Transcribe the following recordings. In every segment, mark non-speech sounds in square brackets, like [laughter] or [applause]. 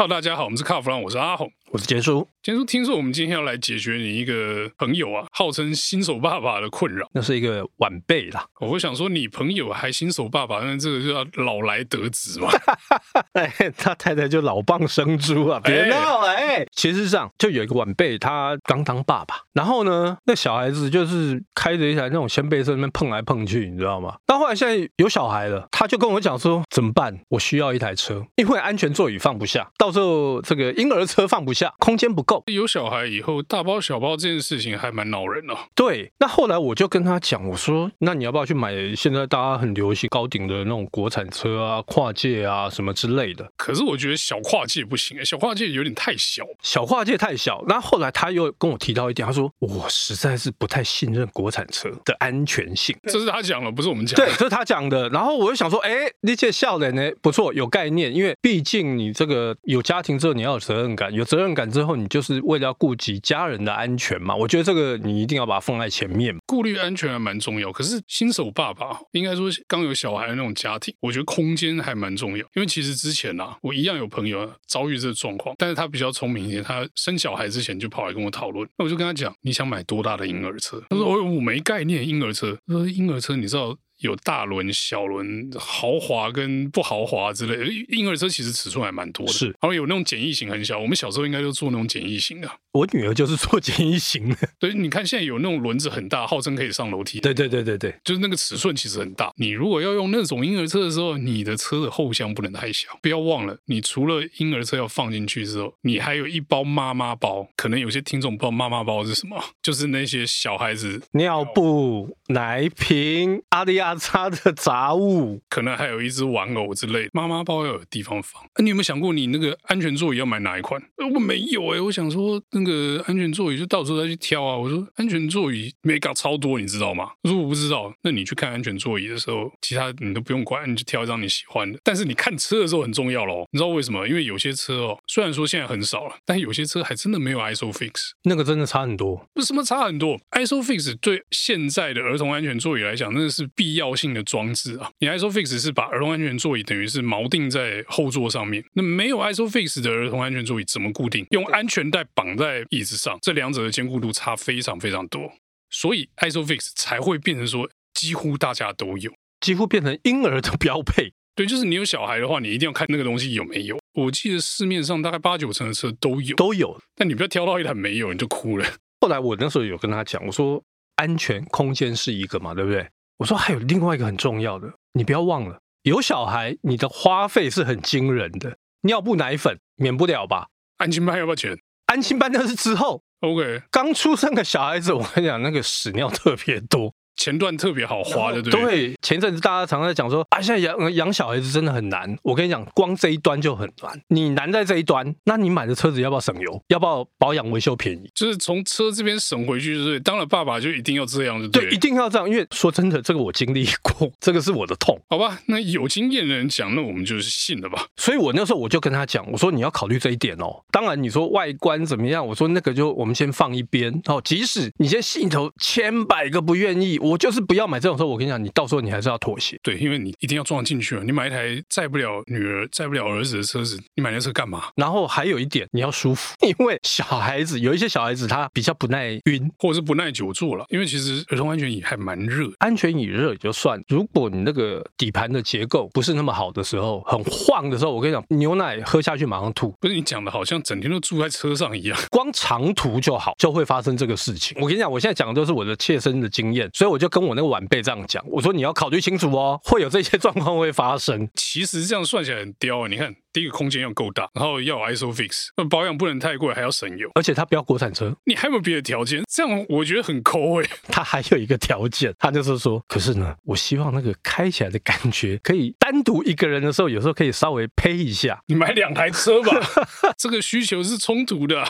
Hello，大家好，我们是卡弗朗，我是阿红，我是杰叔。杰叔，听说我们今天要来解决你一个朋友啊，号称新手爸爸的困扰。那是一个晚辈啦。我会想说，你朋友还新手爸爸，那这个就要老来得子嘛。[laughs] 哎，他太太就老蚌生珠啊，别闹了哎。其实上就有一个晚辈，他刚当爸爸，然后呢，那小孩子就是开着一台那种掀背车，那边碰来碰去，你知道吗？到后来现在有小孩了，他就跟我讲说，怎么办？我需要一台车，因为安全座椅放不下，到时候这个婴儿车放不下，空间不够。有小孩以后，大包小包这件事情还蛮恼人的哦。对，那后来我就跟他讲，我说，那你要不要去买现在大家很流行高顶的那种国产车啊，跨界啊什么之类的？可是我觉得小跨界不行，小跨界有点太小，小跨界太小。那后来他又跟我提到一点，他说我实在是不太信任国产车的安全性。这是他讲的，不是我们讲的。对，这是他讲的。然后我就想说，哎，你这笑脸呢不错，有概念，因为毕竟你这个有家庭之后，你要有责任感，有责任感之后，你就是为了要顾及家人的安全嘛。我觉得这个你一定要把它放在前面，顾虑安全还蛮重要。可是新手爸爸应该说刚有小孩的那种家庭，我觉得空间还蛮重要。因为其实之前啊，我一样有朋友遭遇这个状况，但是他比较聪明一点，他生小孩之前就跑来跟我讨论。那我就跟他讲，你想买多大的婴儿车？他说我我没概念，婴儿车。他说婴儿车你知道？有大轮、小轮、豪华跟不豪华之类的，婴儿车其实尺寸还蛮多的。是，然后有那种简易型很小，我们小时候应该就坐那种简易型的。我女儿就是坐简易型的。对，你看现在有那种轮子很大，号称可以上楼梯。对对对对对，就是那个尺寸其实很大。你如果要用那种婴儿车的时候，你的车的后箱不能太小。不要忘了，你除了婴儿车要放进去之后，你还有一包妈妈包。可能有些听众不知道妈妈包是什么，就是那些小孩子尿布、奶瓶、阿里阿扎的杂物，可能还有一只玩偶之类的。妈妈包要有地方放。啊，你有没有想过，你那个安全座椅要买哪一款？呃，我没有哎、欸，我想说那个安全座椅就到时候再去挑啊。我说安全座椅没搞超多，你知道吗？我说我不知道。那你去看安全座椅的时候，其他你都不用管，你就挑一张你喜欢的。但是你看车的时候很重要喽，你知道为什么？因为有些车哦，虽然说现在很少了，但有些车还真的没有 ISOFIX，那个真的差很多。为什么差很多？ISOFIX 对现在的儿童安全座椅来讲，那是必要性的。装置啊，你 ISOFIX 是把儿童安全座椅等于是锚定在后座上面，那没有 ISOFIX 的儿童安全座椅怎么固定？用安全带绑在椅子上，这两者的坚固度差非常非常多，所以 ISOFIX 才会变成说几乎大家都有，几乎变成婴儿的标配。对，就是你有小孩的话，你一定要看那个东西有没有。我记得市面上大概八九成的车都有，都有，但你不要挑到一台没有你就哭了。后来我那时候有跟他讲，我说安全空间是一个嘛，对不对？我说还有另外一个很重要的，你不要忘了，有小孩，你的花费是很惊人的。尿布、奶粉免不了吧？安心班要不要钱？安心班那是之后。OK，刚出生的小孩子，我跟你讲，那个屎尿特别多。前段特别好花的，对不对？对，前阵子大家常常在讲说啊，现在养养小孩子真的很难。我跟你讲，光这一端就很难。你难在这一端，那你买的车子要不要省油？要不要保养维修便宜？就是从车这边省回去，就是当了爸爸就一定要这样，对，对，一定要这样。因为说真的，这个我经历过，[laughs] 这个是我的痛。好吧，那有经验的人讲，那我们就是信了吧。所以我那时候我就跟他讲，我说你要考虑这一点哦。当然你说外观怎么样，我说那个就我们先放一边哦。即使你现在心头千百个不愿意，我就是不要买这。种车，我跟你讲，你到时候你还是要妥协。对，因为你一定要撞进去了。你买一台载不了女儿、载不了儿子的车子，你买那车干嘛？然后还有一点，你要舒服，[laughs] 因为小孩子有一些小孩子他比较不耐晕，或者是不耐久坐了。因为其实儿童安全椅还蛮热，安全椅热也就算。如果你那个底盘的结构不是那么好的时候，很晃的时候，我跟你讲，牛奶喝下去马上吐。不是你讲的好像整天都住在车上一样，光长途就好，就会发生这个事情。我跟你讲，我现在讲的都是我的切身的经验，所以我就跟我那个晚辈这样讲，我说你。要考虑清楚哦，会有这些 [laughs] 状况会发生。其实这样算起来很刁啊！你看，第一个空间要够大，然后要有 ISOFIX，那保养不能太贵，还要省油，而且它不要国产车。你还有没有别的条件？这样我觉得很抠哎。[laughs] 他还有一个条件，他就是说，可是呢，我希望那个开起来的感觉可以单独一个人的时候，有时候可以稍微呸一下。你买两台车吧，[laughs] 这个需求是冲突的。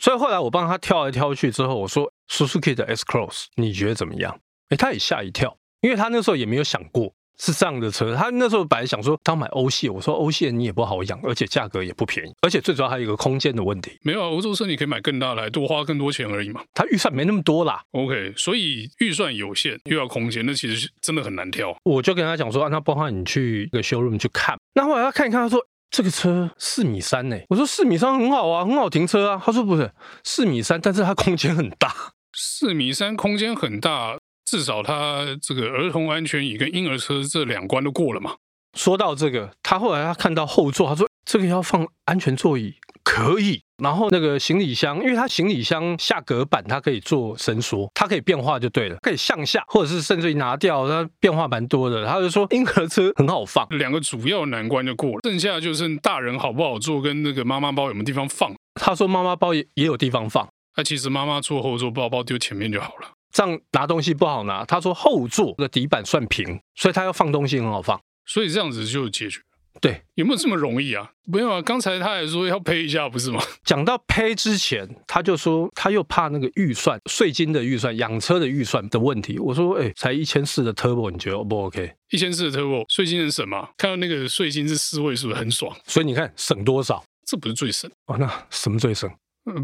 所以后来我帮他挑来挑去之后，我说，Suzuki 的 S Cross，你觉得怎么样？哎，他也吓一跳。因为他那时候也没有想过是这样的车，他那时候本来想说他买欧系，我说欧系你也不好养，而且价格也不便宜，而且最主要还有一个空间的问题。没有啊，欧洲车你可以买更大的，多花更多钱而已嘛。他预算没那么多啦。OK，所以预算有限又要空间，那其实真的很难挑。我就跟他讲说，那包括你去一个 showroom 去看，那后来他看一看，他说。这个车四米三呢。我说四米三很好啊，很好停车啊。他说不是四米三，但是它空间很大。四米三空间很大，至少他这个儿童安全椅跟婴儿车这两关都过了嘛。说到这个，他后来他看到后座，他说这个要放安全座椅可以。然后那个行李箱，因为它行李箱下隔板它可以做伸缩，它可以变化就对了，可以向下，或者是甚至于拿掉，它变化蛮多的。他就说婴儿车很好放，两个主要难关就过了，剩下就是大人好不好坐，跟那个妈妈包有没有地方放。他说妈妈包也也有地方放，那其实妈妈坐后座，包包丢前面就好了，这样拿东西不好拿。他说后座的底板算平，所以他要放东西很好放，所以这样子就解决。对，有没有这么容易啊？没有啊，刚才他还说要赔一下，不是吗？讲到赔之前，他就说他又怕那个预算、税金的预算、养车的预算的问题。我说，哎，才一千四的 Turbo，你觉得 O 不 OK？一千四的 Turbo，税金能省吗？看到那个税金是四位数，很爽。所以你看省多少？这不是最省哦？那什么最省？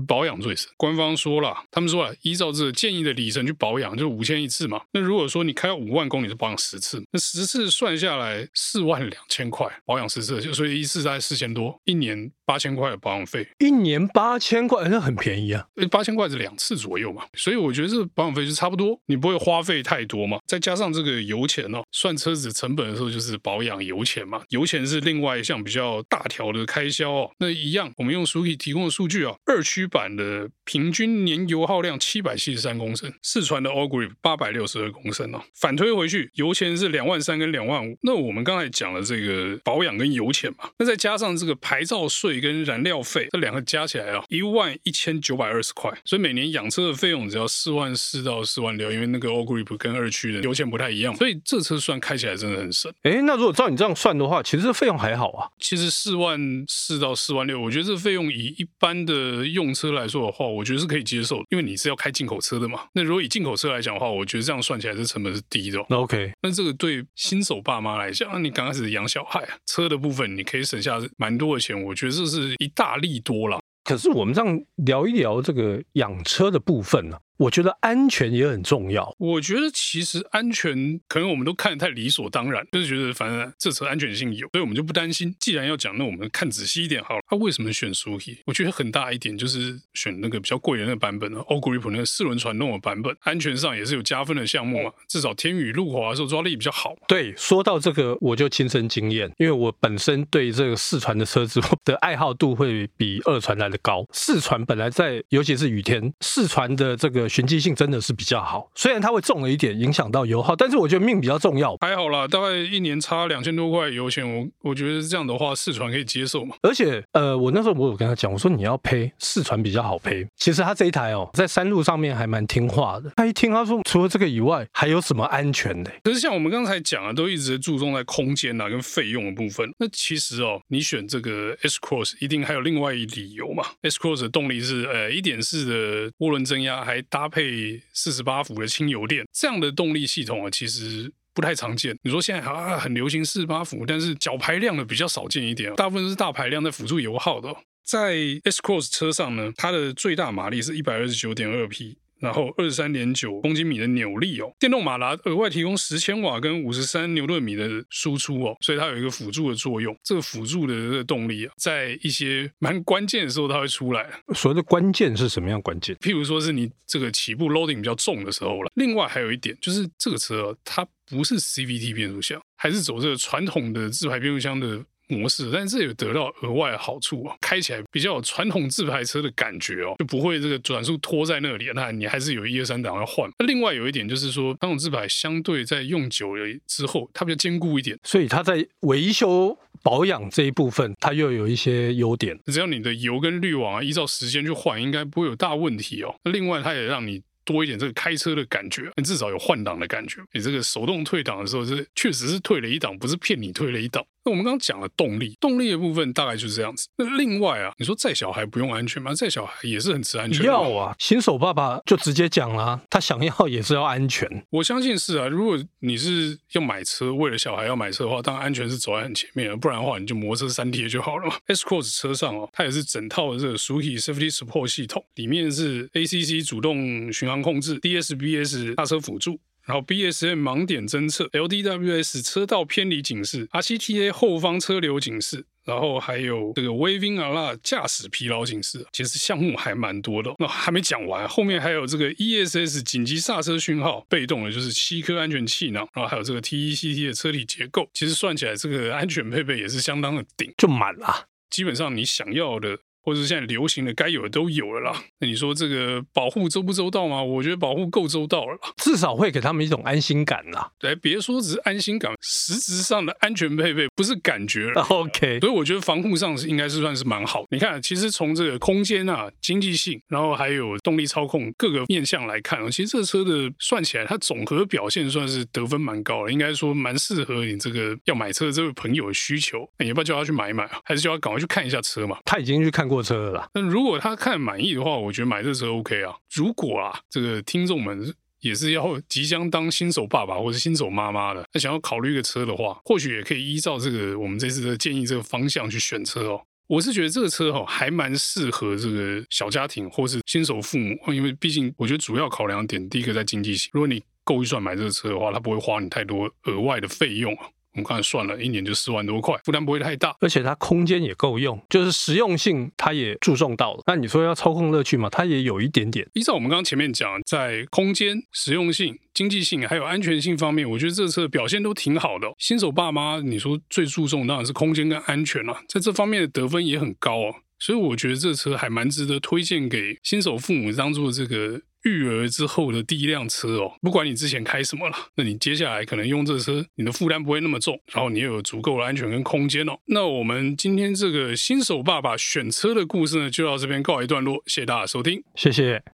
保养最省，官方说了，他们说了，依照这个建议的里程去保养，就五千一次嘛。那如果说你开五万公里，是保养十次，那十次算下来四万两千块，保养十次，就所以一次大概四千多，一年八千块的保养费，一年八千块，那很便宜啊。八千块是两次左右嘛，所以我觉得这个保养费就差不多，你不会花费太多嘛。再加上这个油钱哦，算车子成本的时候就是保养油钱嘛，油钱是另外一项比较大条的开销哦。那一样，我们用 Suzuki 提供的数据啊，二驱版的平均年油耗量七百七十三公升，四川的 All Grip 八百六十二公升哦。反推回去，油钱是两万三跟两万五。那我们刚才讲了这个保养跟油钱嘛，那再加上这个牌照税跟燃料费，这两个加起来啊，一万一千九百二十块。所以每年养车的费用只要四万四到四万六，因为那个 All Grip 跟二驱的油钱不太一样，所以这车算开起来真的很省。哎，那如果照你这样算的话，其实这费用还好啊。其实四万四到四万六，我觉得这费用以一般的用车来说的话，我觉得是可以接受，因为你是要开进口车的嘛。那如果以进口车来讲的话，我觉得这样算起来这成本是低的。那 OK，那这个对新手爸妈来讲，你刚开始养小孩，车的部分你可以省下蛮多的钱，我觉得这是一大利多啦。可是我们这样聊一聊这个养车的部分呢、我觉得安全也很重要。我觉得其实安全可能我们都看得太理所当然，就是觉得反正这车安全性有，所以我们就不担心。既然要讲，那我们看仔细一点好了。他为什么选 Suzuki？我觉得很大一点就是选那个比较贵的那个版本呢，All Grip 那个四轮传动的版本，安全上也是有加分的项目嘛。至少天雨路滑的时候抓力比较好。对，说到这个我就亲身经验，因为我本身对这个四传的车子 [laughs] 的爱好度会比二传来的高。四传本来在尤其是雨天，四传的这个循迹性真的是比较好，虽然它会重了一点，影响到油耗，但是我觉得命比较重要。还好啦，大概一年差两千多块油钱，我我觉得这样的话四传可以接受嘛。而且呃，我那时候我有跟他讲，我说你要赔四传比较好赔。其实他这一台哦，在山路上面还蛮听话的。他一听他说，除了这个以外，还有什么安全的？可是像我们刚才讲的，都一直注重在空间啊跟费用的部分。那其实哦，你选这个 S Cross 一定还有另外一理由嘛。S Cross 的动力是呃一点四的涡轮增压，还搭搭配。四十八伏的轻油电这样的动力系统啊，其实不太常见。你说现在啊很流行四十八伏，但是小排量的比较少见一点，大部分是大排量在辅助油耗的。在 S Cross 车上呢，它的最大马力是一百二十九点二匹。然后二十三点九公斤米的扭力哦，电动马达额外提供十千瓦跟五十三牛顿米的输出哦，所以它有一个辅助的作用。这个辅助的这个动力啊，在一些蛮关键的时候它会出来。所谓的关键是什么样关键？譬如说是你这个起步 loading 比较重的时候了。另外还有一点就是这个车它不是 CVT 变速箱，还是走这个传统的自排变速箱的。模式，但是这有得到额外的好处啊，开起来比较有传统自排车的感觉哦，就不会这个转速拖在那里，那你还是有一二三档要换。那另外有一点就是说，传统自排相对在用久了之后，它比较坚固一点，所以它在维修保养这一部分，它又有一些优点。只要你的油跟滤网啊，依照时间去换，应该不会有大问题哦。那另外，它也让你。多一点这个开车的感觉，你至少有换挡的感觉。你这个手动退档的时候，是确实是退了一档，不是骗你退了一档。那我们刚刚讲了动力，动力的部分大概就是这样子。那另外啊，你说载小孩不用安全吗？载小孩也是很吃安全。要啊，新手爸爸就直接讲了，他想要也是要安全。我相信是啊，如果你是要买车，为了小孩要买车的话，当然安全是走在很前面的，不然的话你就摩托车三贴就好了嘛。S Cross 车上哦，它也是整套的这个 Suzuki Safety Support 系统，里面是 ACC 主动巡航控制，DSBS 刹车辅助。然后 BSM 盲点侦测，LDWS 车道偏离警示，RCTA 后方车流警示。然后还有这个 Waving Alert 驾驶疲劳警示，其实项目还蛮多的。那还没讲完，后面还有这个 ESS 紧急刹车讯号，被动的就是七颗安全气囊，然后还有这个 TECT 的车体结构。其实算起来，这个安全配备也是相当的顶，就满了。基本上你想要的。或者是现在流行的该有的都有了啦。那你说这个保护周不周到吗？我觉得保护够周到了啦，至少会给他们一种安心感啦。对，别说只是安心感，实质上的安全配备不是感觉了。[laughs] OK，所以我觉得防护上是应该是算是蛮好。你看，其实从这个空间啊、经济性，然后还有动力操控各个面向来看，其实这个车的算起来，它总和表现算是得分蛮高的，应该说蛮适合你这个要买车的这位朋友的需求。那你要不要叫他去买一买啊？还是叫他赶快去看一下车嘛？他已经去看过车了啦。那如果他看满意的话，我觉得买这车 OK 啊。如果啊，这个听众们也是要即将当新手爸爸或者新手妈妈的，那想要考虑一个车的话，或许也可以依照这个我们这次的建议这个方向去选车哦。我是觉得这个车哦，还蛮适合这个小家庭或是新手父母，因为毕竟我觉得主要考量点第一个在经济性。如果你够预算买这个车的话，它不会花你太多额外的费用啊。我们看算了，一年就四万多块，负担不会太大，而且它空间也够用，就是实用性它也注重到了。那你说要操控乐趣嘛？它也有一点点。依照我们刚刚前面讲，在空间、实用性、经济性还有安全性方面，我觉得这车表现都挺好的。新手爸妈，你说最注重当然是空间跟安全了，在这方面的得分也很高哦。所以我觉得这车还蛮值得推荐给新手父母当做这个。育儿之后的第一辆车哦，不管你之前开什么了，那你接下来可能用这车，你的负担不会那么重，然后你又有足够的安全跟空间哦。那我们今天这个新手爸爸选车的故事呢，就到这边告一段落，谢谢大家收听，谢谢。